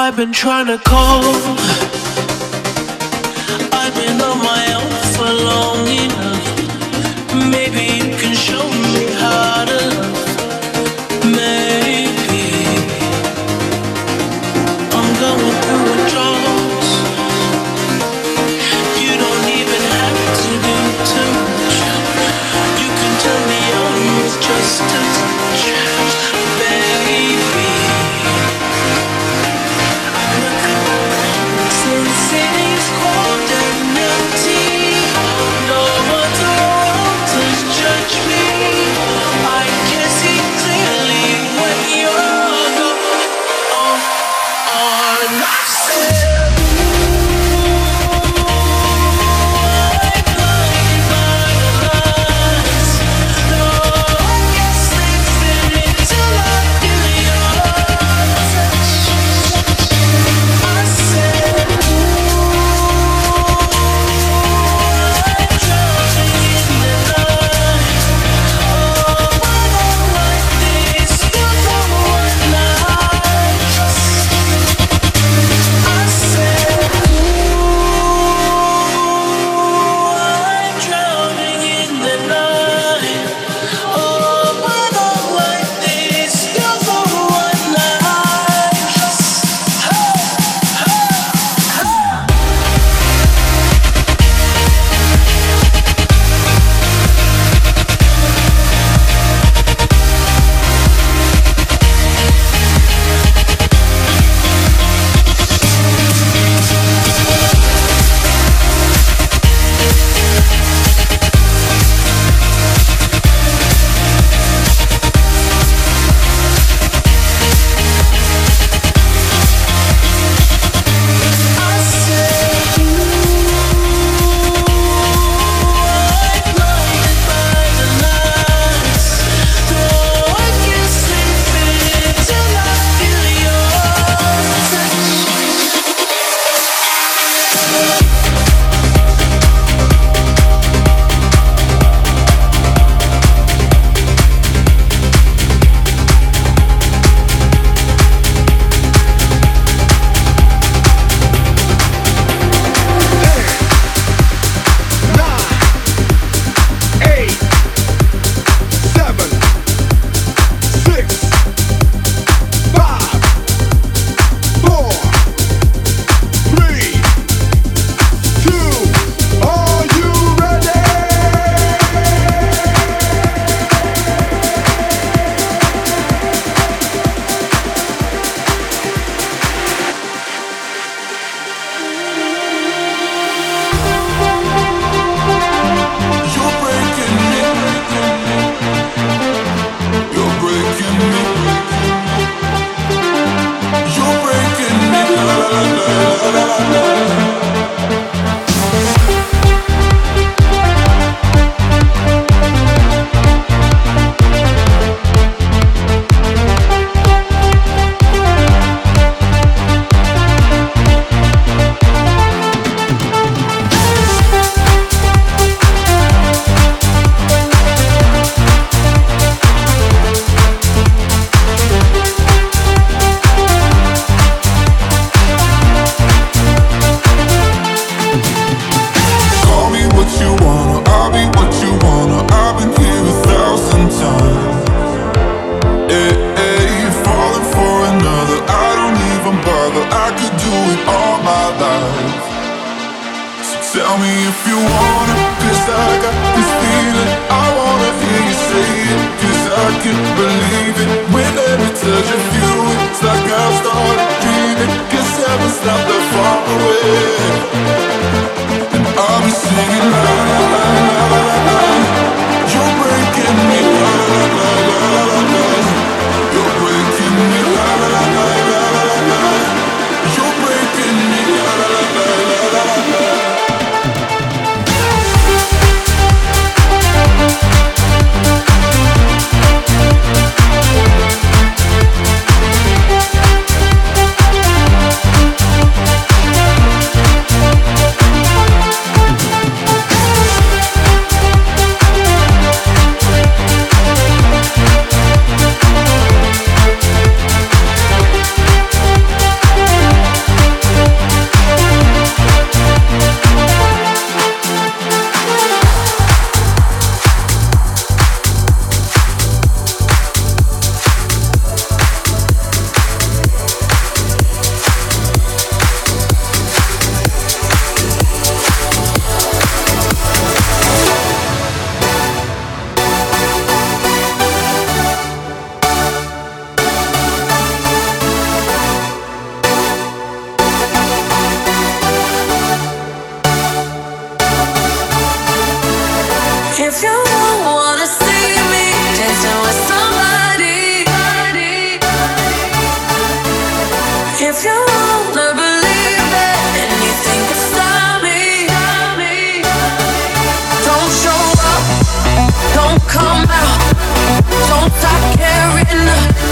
I've been trying to call. I've been on my own for long enough. Maybe.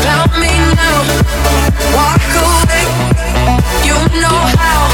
Found me now. Walk away. You know how.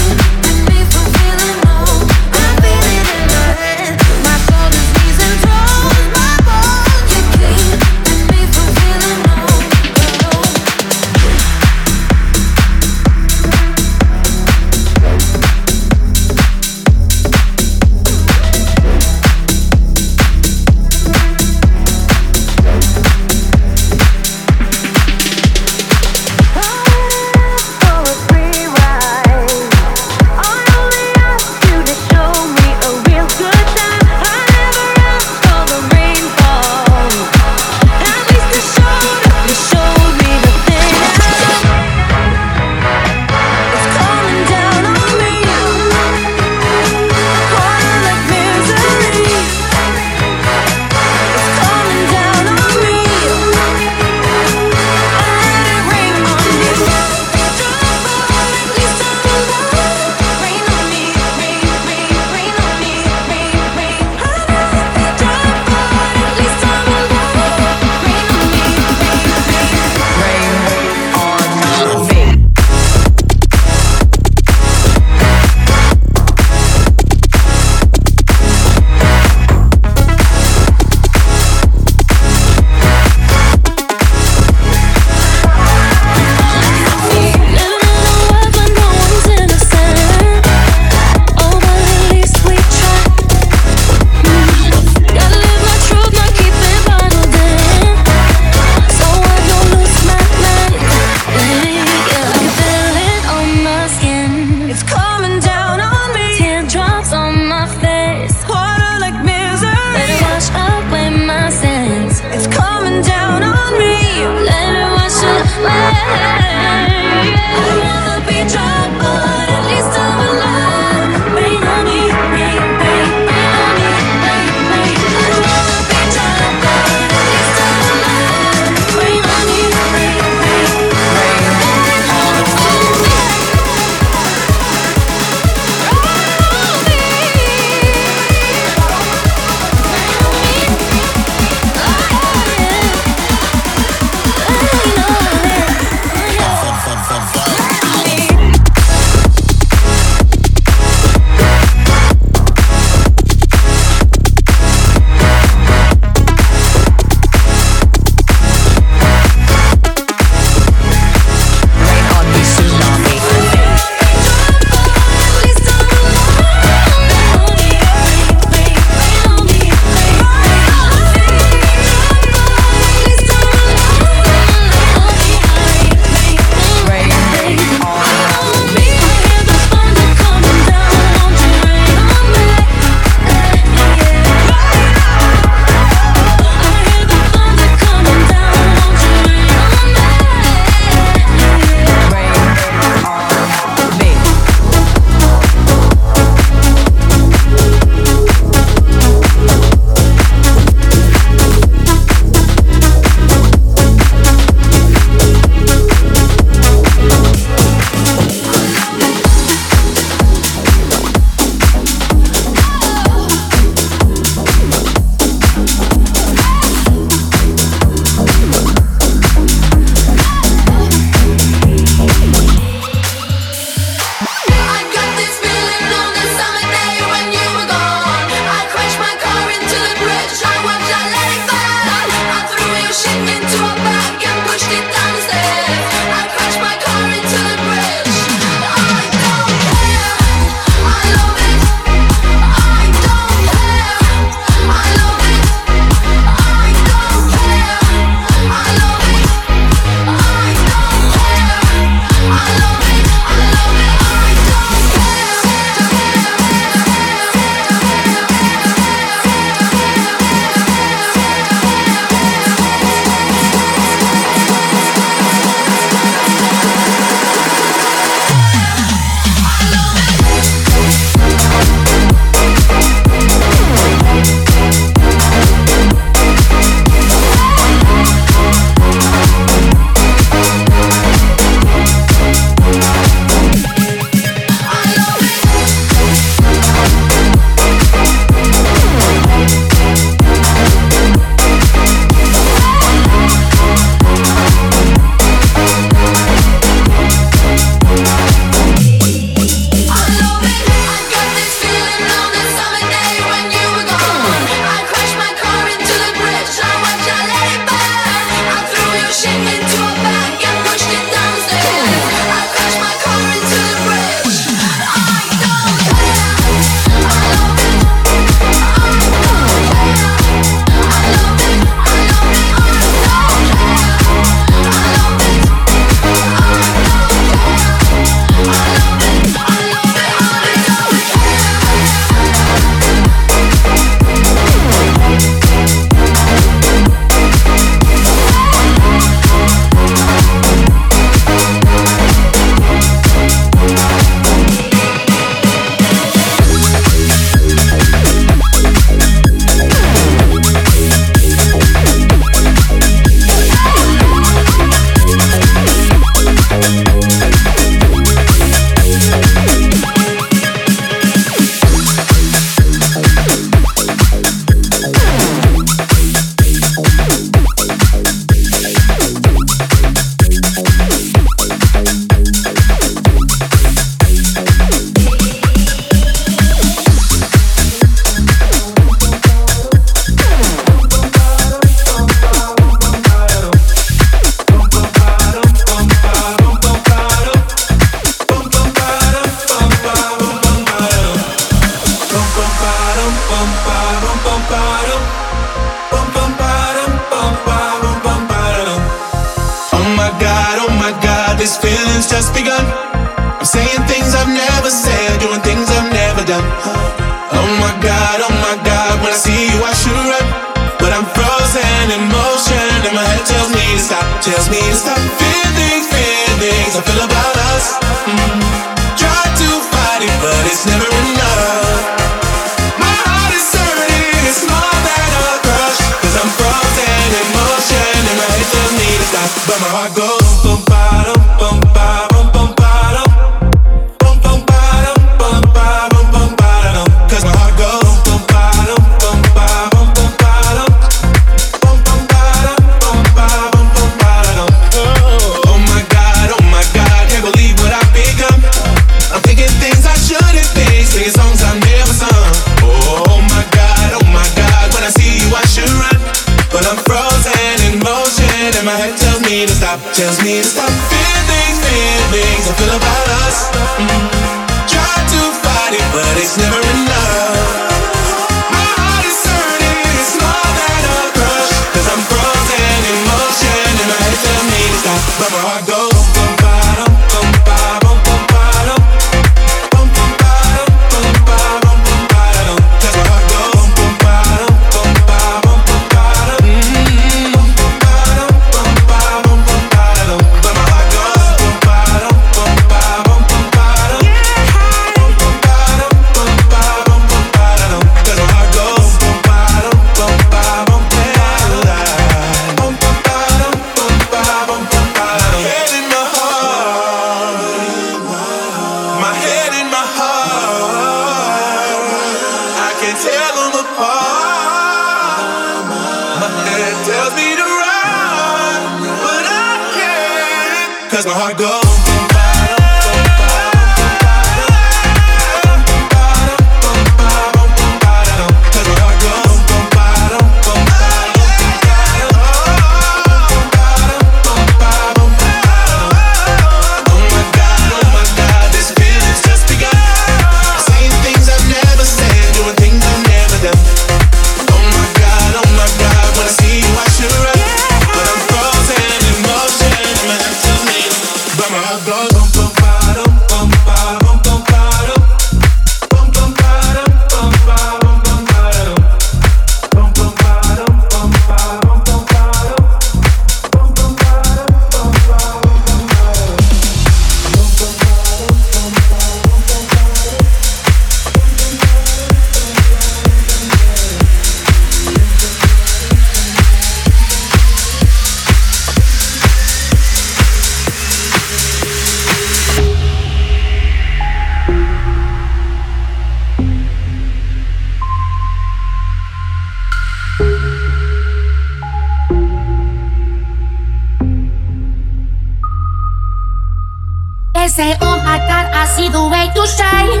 see the way you shine.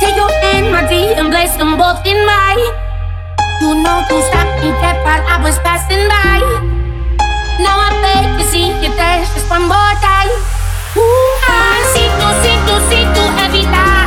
Take your hand, my dear, and place them both in mine. You know you stopped me dead while I was passing by. Now I beg to see you dance just one more time. Ooh, I see you, see you, see you every time.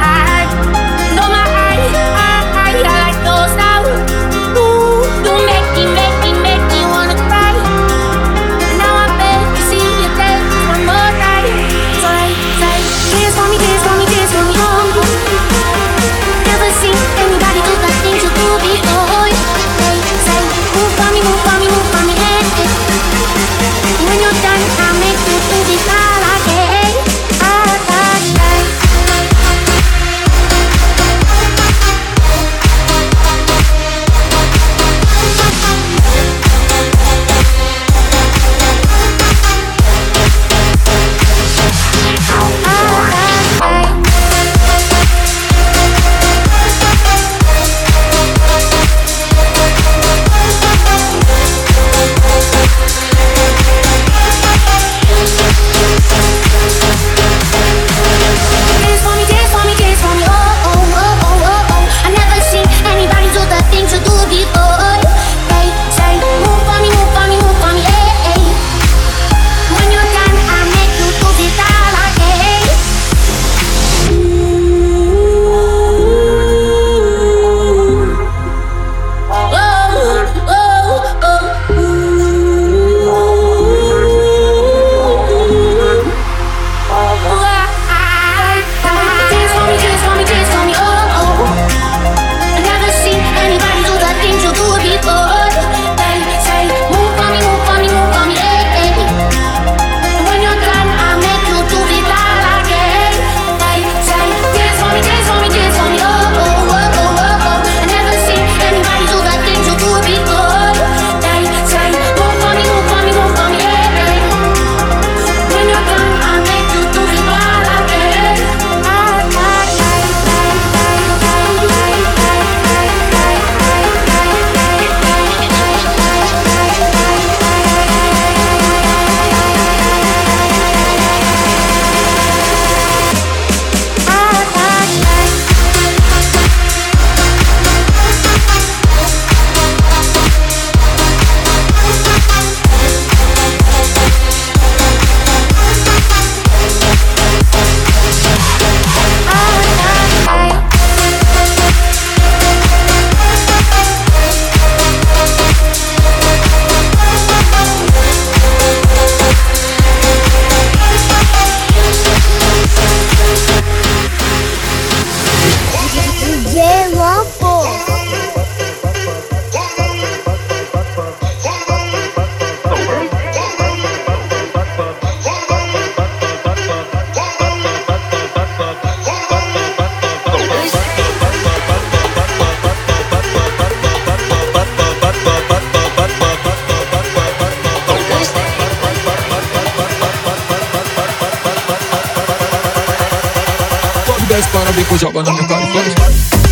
desce, para o bico, joga na minha cara e faz.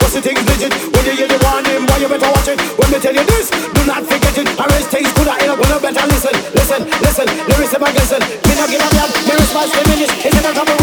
What's the thing legit? When you hear the warning, why you better watch it? When they tell you this, do not forget it. Arrange things to the end up you better listen, listen, listen. There is about listen. Me not give a damn. Me response diminished. It's never come.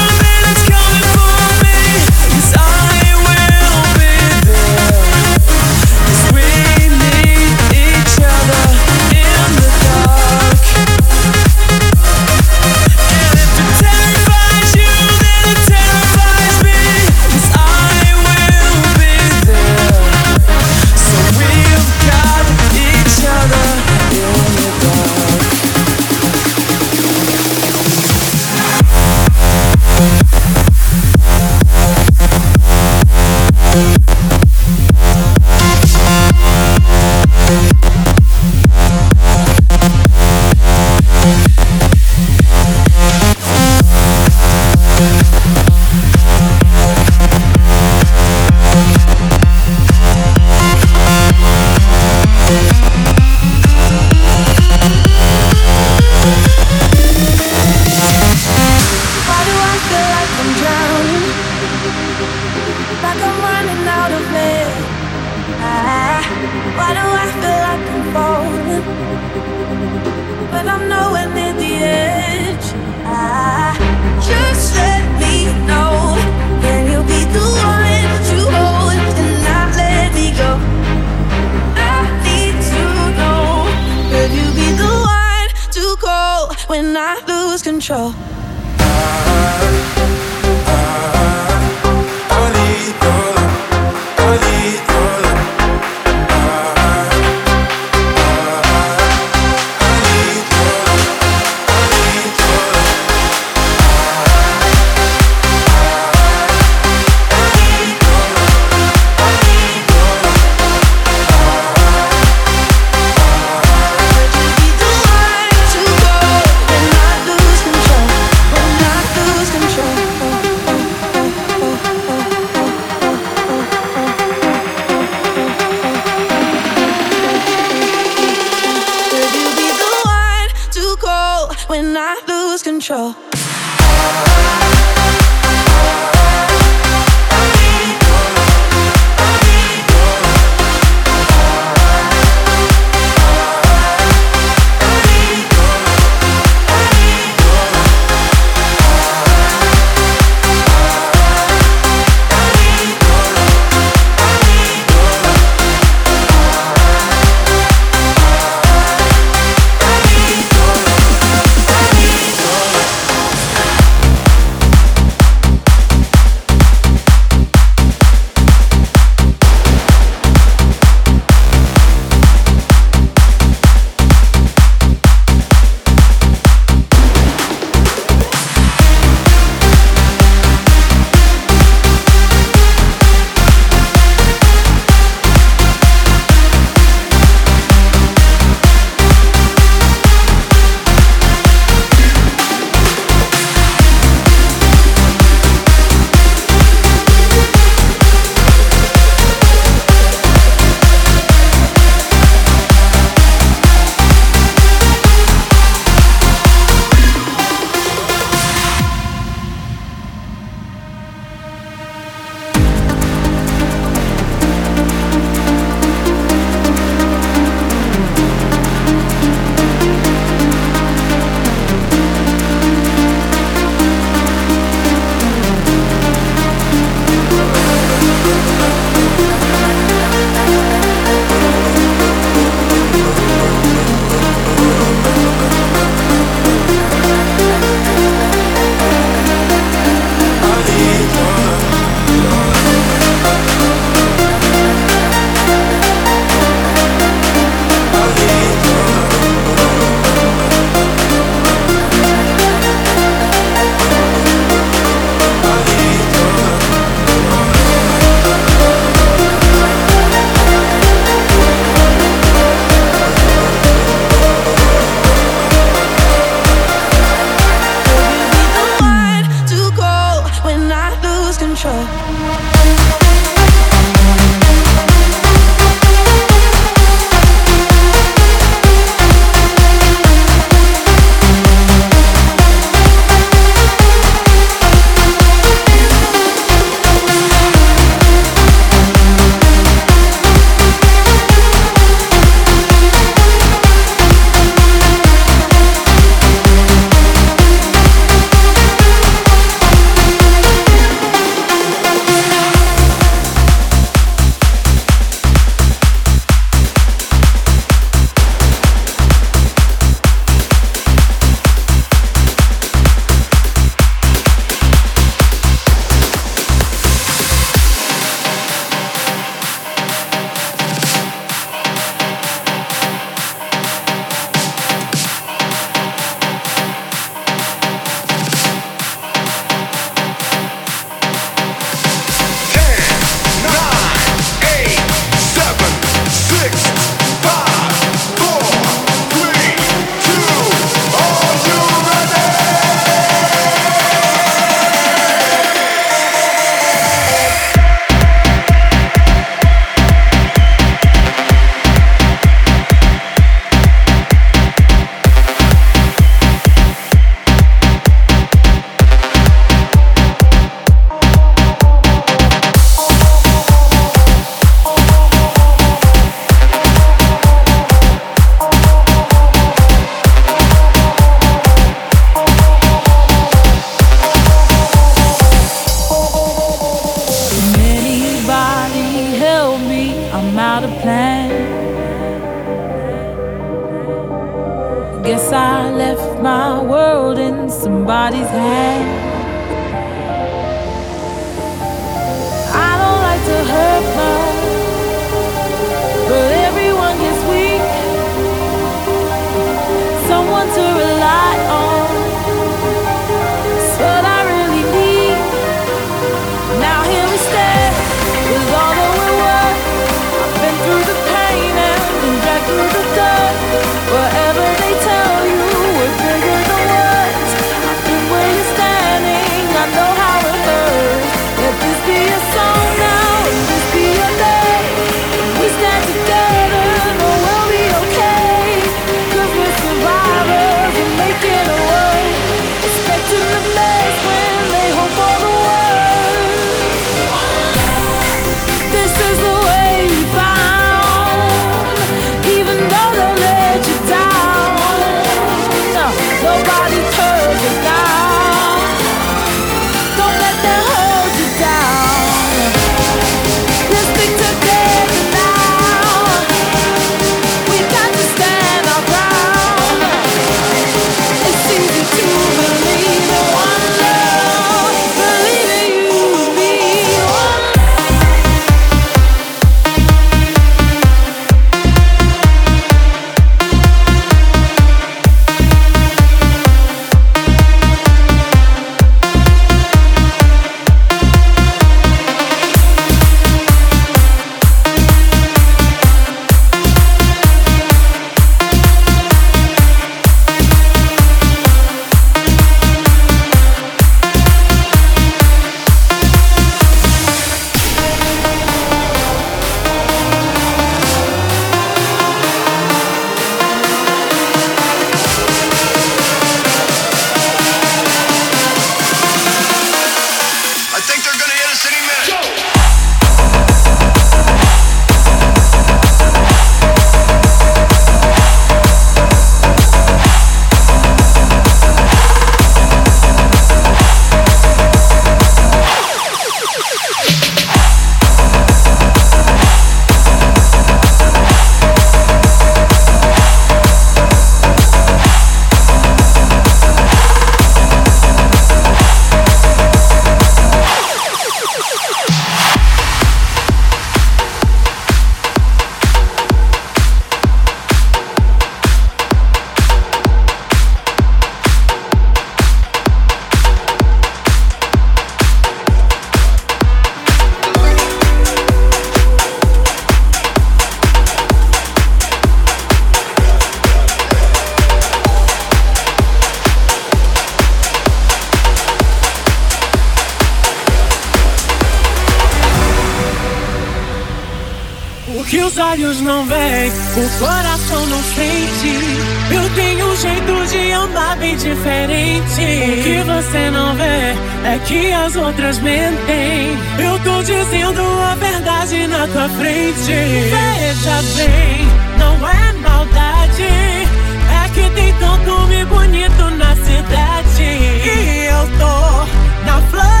olhos não veem, o coração não sente. Eu tenho um jeito de andar bem diferente. O que você não vê é que as outras mentem. Eu tô dizendo a verdade na tua frente. Veja bem, não é maldade. É que tem tanto me bonito na cidade. E eu tô na flor.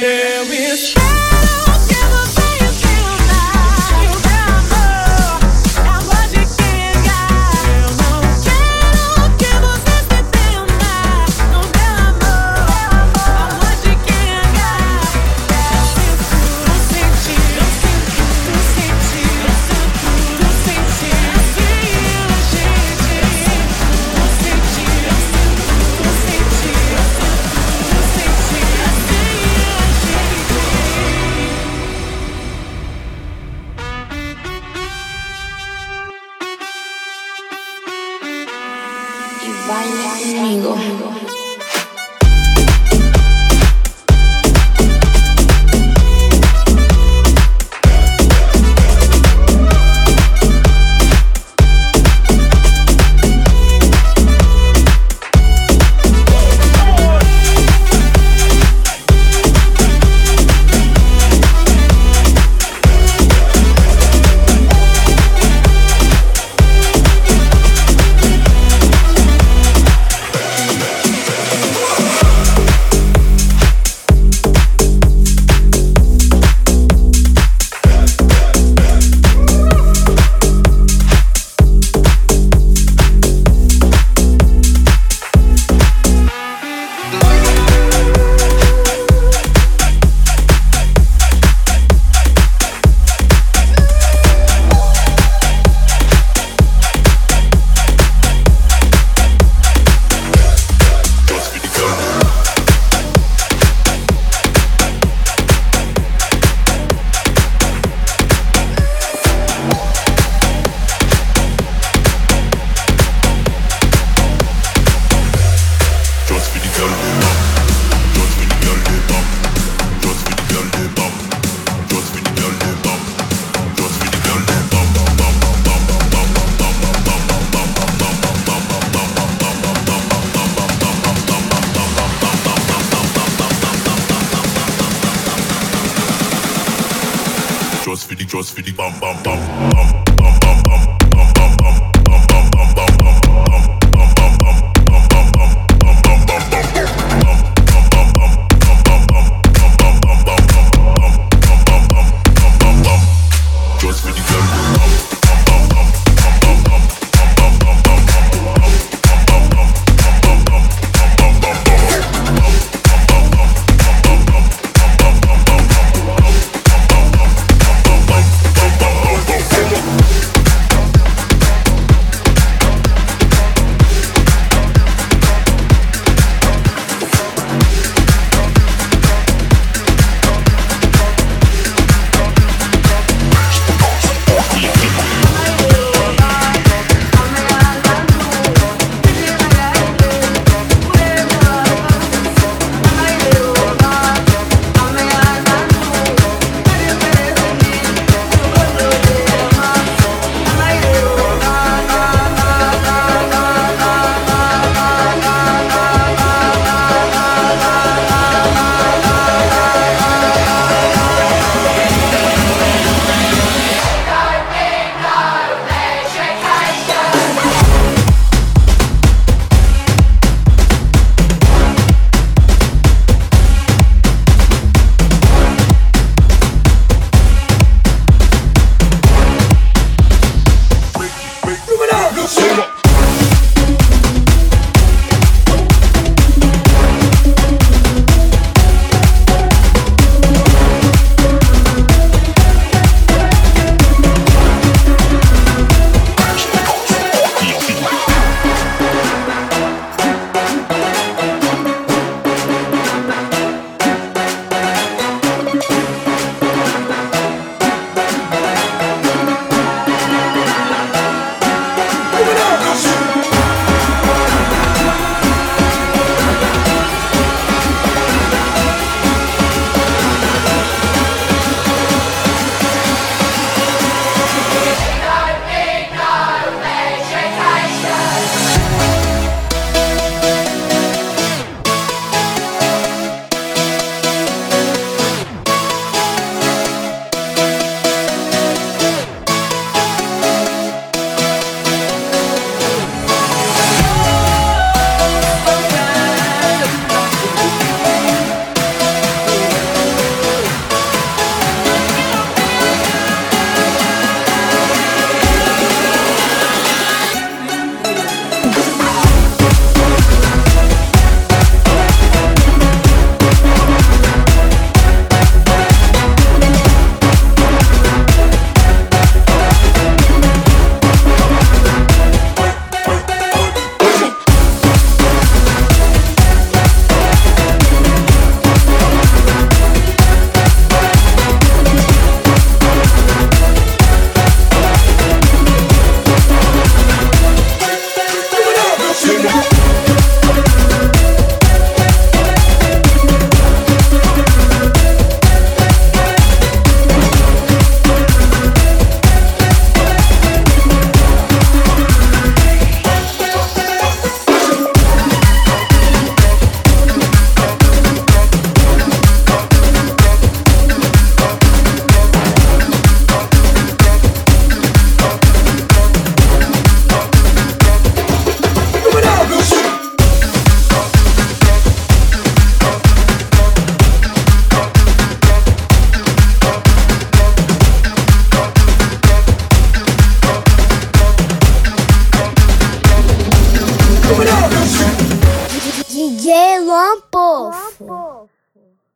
there is